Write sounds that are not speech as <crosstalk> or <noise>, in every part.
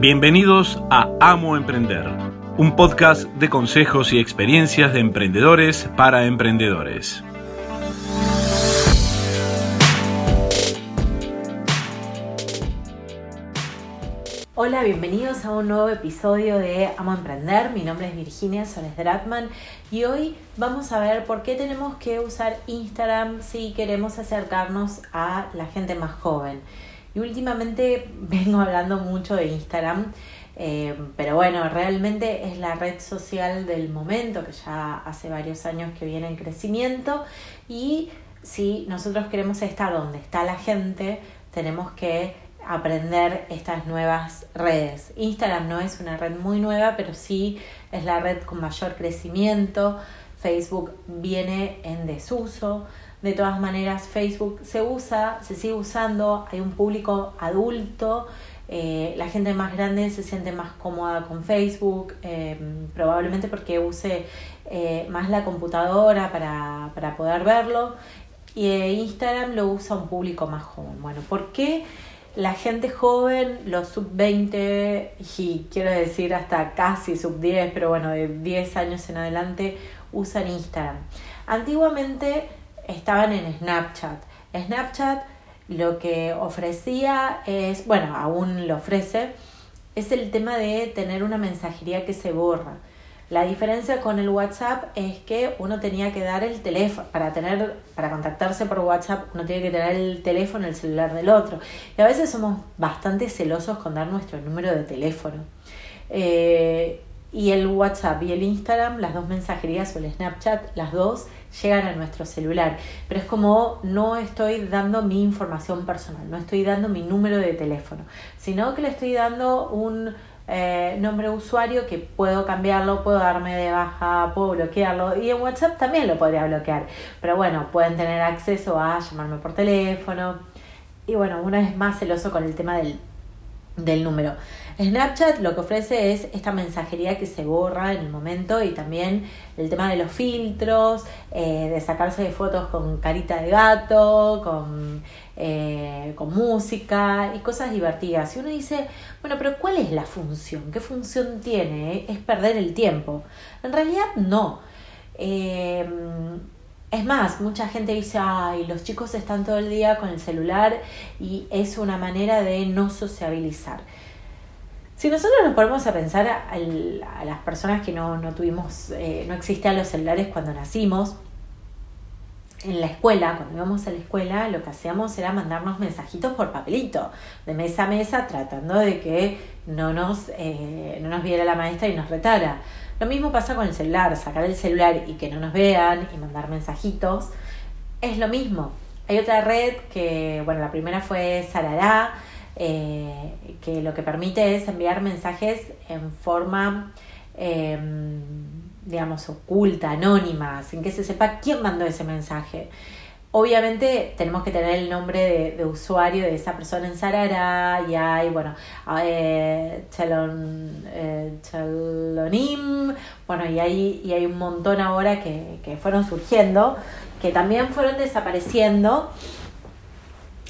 Bienvenidos a Amo Emprender, un podcast de consejos y experiencias de emprendedores para emprendedores. Hola, bienvenidos a un nuevo episodio de Amo Emprender. Mi nombre es Virginia Soles Dratman y hoy vamos a ver por qué tenemos que usar Instagram si queremos acercarnos a la gente más joven. Y últimamente <laughs> vengo hablando mucho de Instagram, eh, pero bueno, realmente es la red social del momento, que ya hace varios años que viene en crecimiento. Y si nosotros queremos estar donde está la gente, tenemos que aprender estas nuevas redes. Instagram no es una red muy nueva, pero sí es la red con mayor crecimiento. Facebook viene en desuso. De todas maneras, Facebook se usa, se sigue usando, hay un público adulto, eh, la gente más grande se siente más cómoda con Facebook, eh, probablemente porque use eh, más la computadora para, para poder verlo, y Instagram lo usa un público más joven. Bueno, ¿por qué? la gente joven, los sub 20 y quiero decir hasta casi sub 10, pero bueno, de 10 años en adelante usan Instagram. Antiguamente estaban en Snapchat. Snapchat lo que ofrecía es, bueno, aún lo ofrece, es el tema de tener una mensajería que se borra. La diferencia con el WhatsApp es que uno tenía que dar el teléfono, para tener, para contactarse por WhatsApp, uno tiene que tener el teléfono, el celular del otro. Y a veces somos bastante celosos con dar nuestro número de teléfono. Eh, y el WhatsApp y el Instagram, las dos mensajerías o el Snapchat, las dos llegan a nuestro celular. Pero es como no estoy dando mi información personal, no estoy dando mi número de teléfono, sino que le estoy dando un eh, nombre de usuario que puedo cambiarlo, puedo darme de baja, puedo bloquearlo y en WhatsApp también lo podría bloquear. Pero bueno, pueden tener acceso a llamarme por teléfono. Y bueno, uno es más celoso con el tema del, del número. Snapchat lo que ofrece es esta mensajería que se borra en el momento y también el tema de los filtros, eh, de sacarse fotos con carita de gato, con, eh, con música y cosas divertidas. Y uno dice, bueno, pero ¿cuál es la función? ¿Qué función tiene? ¿Es perder el tiempo? En realidad no. Eh, es más, mucha gente dice, ay, los chicos están todo el día con el celular y es una manera de no sociabilizar. Si nosotros nos ponemos a pensar a, las personas que no, no tuvimos, eh, no existían los celulares cuando nacimos, en la escuela, cuando íbamos a la escuela, lo que hacíamos era mandarnos mensajitos por papelito, de mesa a mesa, tratando de que no nos, eh, no nos viera la maestra y nos retara. Lo mismo pasa con el celular, sacar el celular y que no nos vean y mandar mensajitos, es lo mismo. Hay otra red que, bueno, la primera fue Sarará, eh, que lo que permite es enviar mensajes en forma, em, digamos, oculta, anónima, sin que se sepa quién mandó ese mensaje. Obviamente tenemos que tener el nombre de, usuario de esa persona en Sarara y hay, bueno, eh, eh, Chalonim, bueno, y hay, y hay un montón ahora que, que fueron surgiendo, que también fueron desapareciendo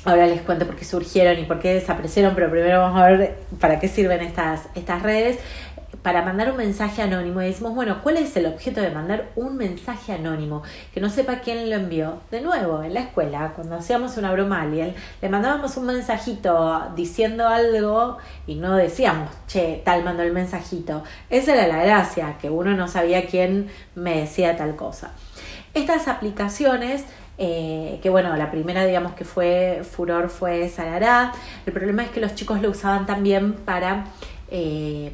Ahora les cuento por qué surgieron y por qué desaparecieron, pero primero vamos a ver para qué sirven estas, estas redes. Para mandar un mensaje anónimo y decimos, bueno, ¿cuál es el objeto de mandar un mensaje anónimo? Que no sepa quién lo envió. De nuevo, en la escuela, cuando hacíamos una broma a le mandábamos un mensajito diciendo algo y no decíamos, che, tal mandó el mensajito. Esa era la gracia, que uno no sabía quién me decía tal cosa. Estas aplicaciones eh, que bueno, la primera digamos que fue furor fue Sarará. El problema es que los chicos lo usaban también para, eh,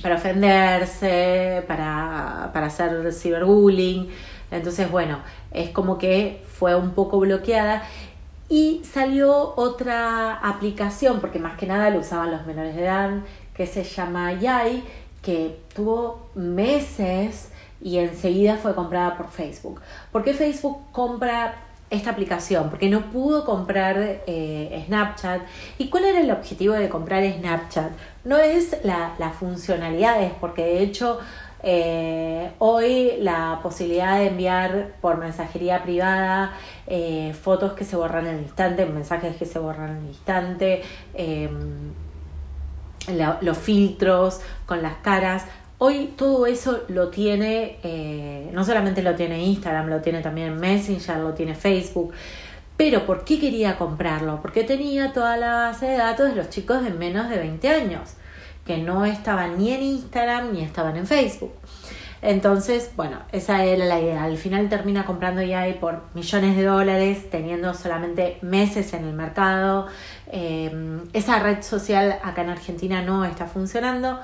para ofenderse, para, para hacer ciberbullying. Entonces, bueno, es como que fue un poco bloqueada. Y salió otra aplicación, porque más que nada lo usaban los menores de edad, que se llama Yai, que tuvo meses y enseguida fue comprada por Facebook. ¿Por qué Facebook compra esta aplicación? Porque no pudo comprar eh, Snapchat. ¿Y cuál era el objetivo de comprar Snapchat? No es la, las funcionalidades, porque de hecho eh, hoy la posibilidad de enviar por mensajería privada eh, fotos que se borran el instante, mensajes que se borran el instante, em, los filtros, con las caras. Hoy todo eso lo tiene, eh, no solamente lo tiene Instagram, lo tiene también Messenger, lo tiene Facebook. Pero ¿por qué quería comprarlo? Porque tenía toda la base de datos de los chicos de menos de 20 años, que no estaban ni en Instagram ni estaban en Facebook. Entonces, bueno, esa era la idea. Al final termina comprando ya por millones de dólares, teniendo solamente meses en el mercado. Eh, esa red social acá en Argentina no está funcionando.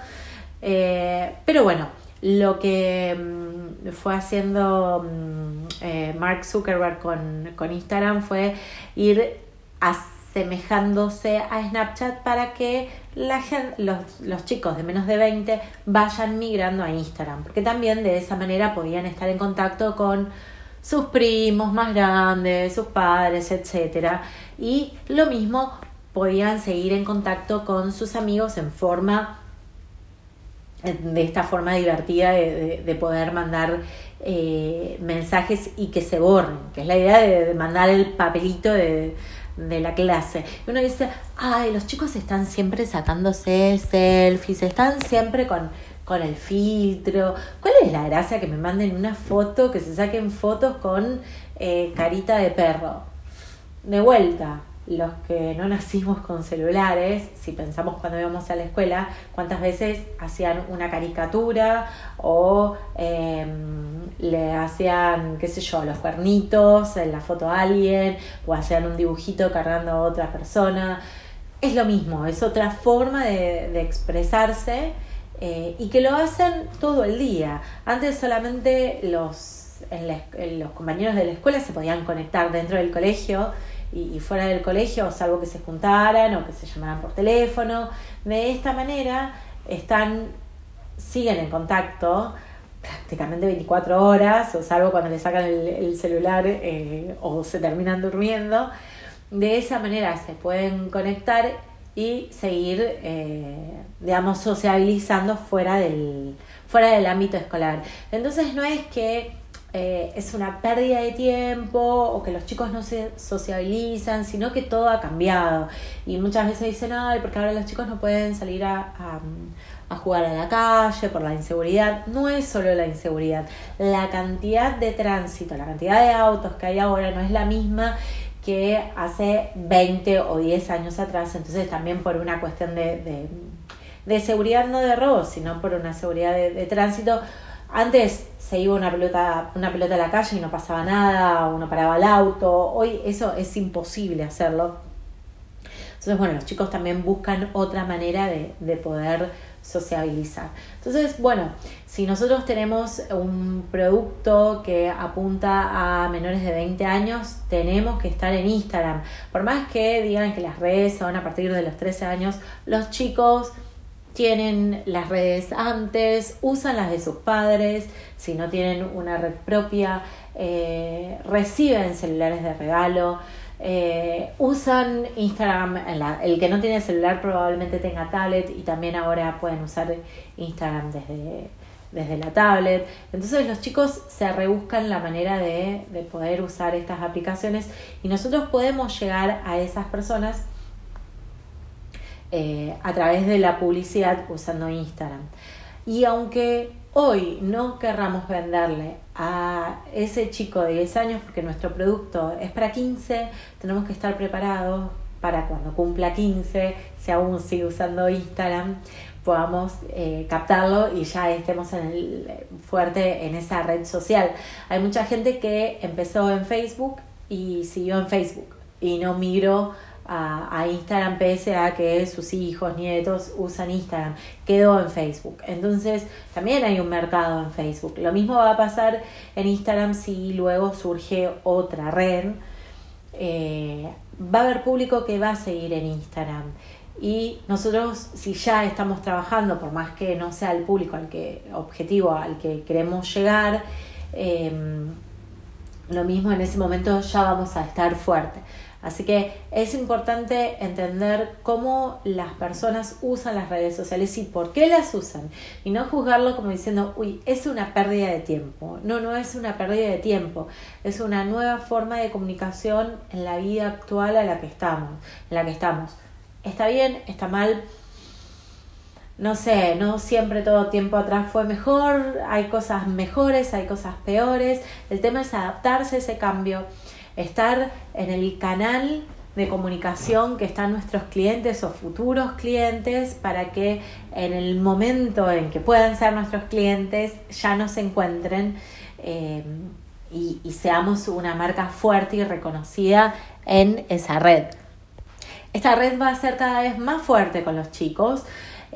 Eh, pero bueno, lo que mm, fue haciendo mm, eh, Mark Zuckerberg con, Instagram fue ir asemejándose a Snapchat para que los, los, chicos de menos de 20 vayan migrando a Instagram, porque también de esa manera podían estar en contacto con sus primos más grandes, sus padres, etc. Y lo mismo podían seguir en contacto con sus amigos en forma de esta forma divertida de, poder mandar eh, mensajes y que se borren, que es la idea de mandar el papelito de, de la clase. Y uno dice, ay, los chicos están siempre sacándose selfies, están siempre con, con el filtro. ¿Cuál es la gracia que me manden una foto, que se saquen fotos con eh, carita de perro? De vuelta, los que no nacimos con celulares, si pensamos cuando íbamos a la escuela, cuántas veces hacían una caricatura o em, le hacían, qué sé yo, los cuernitos en la foto a alguien o hacían un dibujito cargando a otra persona. Es lo mismo, es otra forma de, expresarse eh, y que lo hacen todo el día. Antes solamente los, los compañeros de la escuela se podían conectar dentro del colegio y, fuera del colegio, salvo que se juntaran o que se llamaran por teléfono. De esta manera están, siguen en contacto prácticamente 24 horas, o salvo cuando le sacan el, celular eh, o se terminan durmiendo. De esa manera se pueden conectar y seguir, eh, digamos, sociabilizando fuera del, fuera del ámbito escolar. Entonces no es que eh, es una pérdida de tiempo o que los chicos no se sociabilizan, sino que todo ha cambiado. Y muchas veces dicen, ay, porque ahora los chicos no pueden salir a, a, jugar a la calle por la inseguridad. No es solo la inseguridad, la cantidad de tránsito, la cantidad de autos que hay ahora no es la misma que hace 20 o 10 años atrás. Entonces también por una cuestión de, de, seguridad, no de robo, sino por una seguridad de, de tránsito. Antes se iba una pelota, una pelota a la calle y no pasaba nada, uno paraba el auto. Hoy eso es imposible hacerlo. Entonces, bueno, los chicos también buscan otra manera de, de poder sociabilizar. Entonces, bueno, si nosotros tenemos un producto que apunta a menores de 20 años, tenemos que estar en Instagram. Por más que digan que las redes son a partir de los 13 años, los chicos tienen las redes antes, usan las de sus padres, si no tienen una red propia, eh, reciben celulares de regalo, eh, usan Instagram, el que no tiene celular probablemente tenga tablet y también ahora pueden usar Instagram desde, desde la tablet. Entonces los chicos se rebuscan la manera de, de poder usar estas aplicaciones y nosotros podemos llegar a esas personas eh, a través de la publicidad usando Instagram. Y aunque hoy no querramos venderle a ese chico de 10 años, porque nuestro producto es para 15, tenemos que estar preparados para cuando cumpla 15, si aún sigue usando Instagram, podamos eh, captarlo y ya estemos en el, fuerte en esa red social. Hay mucha gente que empezó en Facebook y siguió en Facebook y no migró a, Instagram pese a que sus hijos, nietos usan Instagram, quedó en Facebook. Entonces también hay un mercado en Facebook. Lo mismo va a pasar en Instagram si luego surge otra red. Eh, va a haber público que va a seguir en Instagram. Y nosotros, si ya estamos trabajando, por más que no sea el público al que, objetivo al que queremos llegar, eh, lo mismo en ese momento ya vamos a estar fuerte. Así que es importante entender cómo las personas usan las redes sociales y por qué las usan. Y no juzgarlo como diciendo, uy, es una pérdida de tiempo. No, no es una pérdida de tiempo. Es una nueva forma de comunicación en la vida actual a la que estamos. En la que estamos. Está bien, está mal. no sé, no siempre todo tiempo atrás fue mejor, hay cosas mejores, hay cosas peores. El tema es adaptarse a ese cambio, estar en el canal de comunicación que están nuestros clientes o futuros clientes para que en el momento en que puedan ser nuestros clientes ya nos encuentren eh, y, seamos una marca fuerte y reconocida en esa red. Esta red va a ser cada vez más fuerte con los chicos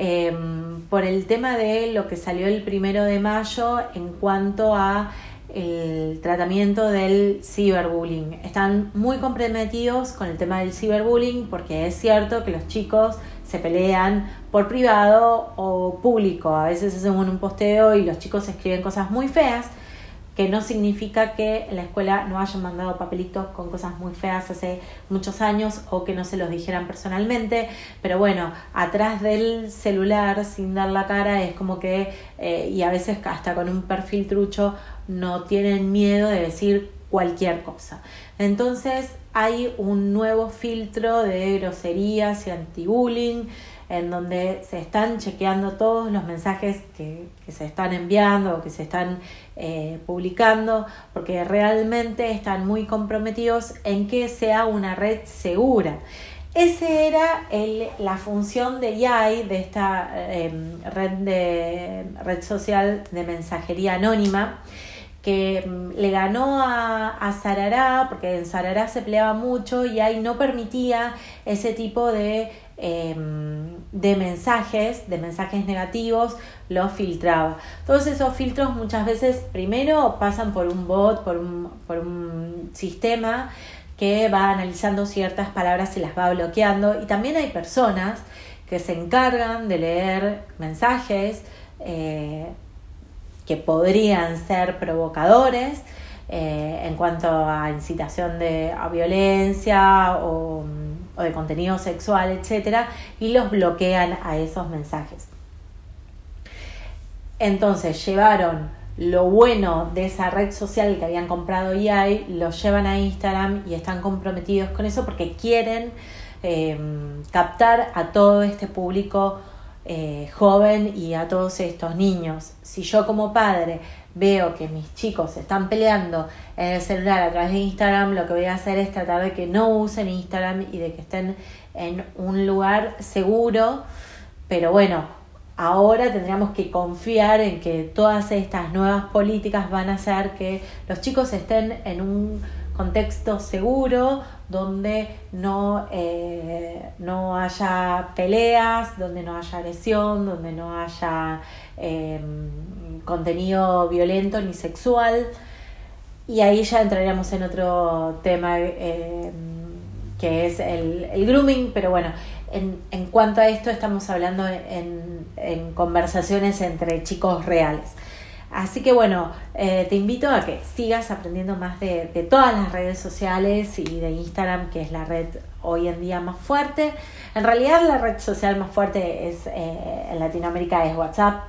Em, por el tema de lo que salió el primero de mayo en cuanto a el tratamiento del ciberbullying. Están muy comprometidos con el tema del ciberbullying porque es cierto que los chicos se pelean por privado o público. A veces hacen un posteo y los chicos escriben cosas muy feas que no significa que en la escuela no hayan mandado papelitos con cosas muy feas hace muchos años o que no se los dijeran personalmente, pero bueno, atrás del celular sin dar la cara es como que, eh, y a veces hasta con un perfil trucho, no tienen miedo de decir cualquier cosa. Entonces hay un nuevo filtro de groserías y anti-bullying en donde se están chequeando todos los mensajes que, se están enviando o que se están eh, publicando, porque realmente están muy comprometidos en que sea una red segura. Esa era la función de YAI, de esta em, red, de, red social de mensajería anónima, que mm, le ganó a, a Sarará, porque en Sarará se peleaba mucho y ahí no permitía ese tipo de Em, de mensajes, de mensajes negativos, los filtraba. Todos esos filtros muchas veces primero pasan por un bot, por un, por un sistema que va analizando ciertas palabras y las va bloqueando. Y también hay personas que se encargan de leer mensajes eh, que podrían ser provocadores eh, en cuanto a incitación de, a violencia o de contenido sexual, etcétera, y los bloquean a esos mensajes. Entonces llevaron lo bueno de esa red social que habían comprado EA, lo llevan a Instagram y están comprometidos con eso porque quieren em, captar a todo este público eh, joven y a todos estos niños. Si yo como padre veo que mis chicos están peleando en el celular a través de Instagram, lo que voy a hacer es tratar de que no usen Instagram y de que estén en un lugar seguro. Pero bueno, ahora tendríamos que confiar en que todas estas nuevas políticas van a hacer que los chicos estén en un contexto seguro, donde no, eh, no haya peleas, donde no haya agresión, donde no haya em, contenido violento ni sexual. Y ahí ya entraríamos en otro tema em, que es el, grooming, pero bueno, en, en, cuanto a esto estamos hablando en, en conversaciones entre chicos reales. Así que bueno, eh, te invito a que sigas aprendiendo más de, todas las redes sociales y de Instagram, que es la red hoy en día más fuerte. En realidad la red social más fuerte es eh, en Latinoamérica es WhatsApp,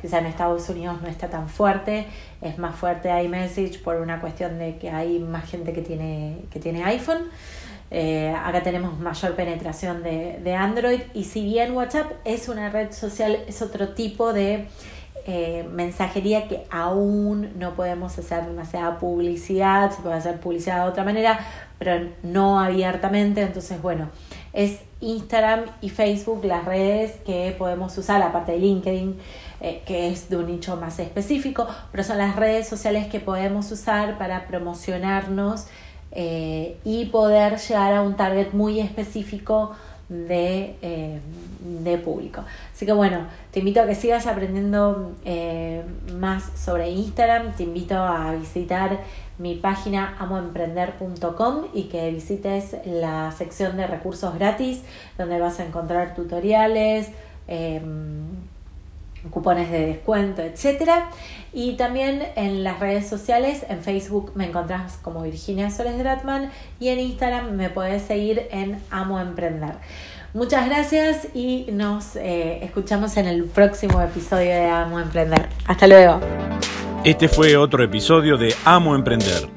quizá en Estados Unidos no está tan fuerte, es más fuerte iMessage por una cuestión de que hay más gente que tiene, que tiene iPhone. Eh, acá tenemos mayor penetración de, de Android y si bien WhatsApp es una red social, es otro tipo de eh, mensajería que aún no podemos hacer demasiada publicidad, se puede hacer publicidad de otra manera, pero no abiertamente. Entonces, bueno, es Instagram y Facebook las redes que podemos usar, aparte de LinkedIn, eh, que es de un nicho más específico, pero son las redes sociales que podemos usar para promocionarnos eh, y poder llegar a un target muy específico de, eh, de, público. Así que bueno, te invito a que sigas aprendiendo eh, más sobre Instagram, te invito a visitar mi página amoemprender.com y que visites la sección de recursos gratis donde vas a encontrar tutoriales, em, cupones de descuento, etcétera. Y también en las redes sociales, en Facebook me encontrás como Virginia Soles Dratman y en Instagram me puedes seguir en Amo Emprender. Muchas gracias y nos eh, escuchamos en el próximo episodio de Amo Emprender. Hasta luego. Este fue otro episodio de Amo Emprender.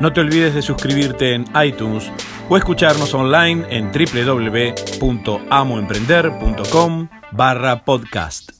No te olvides de suscribirte en iTunes o escucharnos online en www.amoemprender.com barra podcast.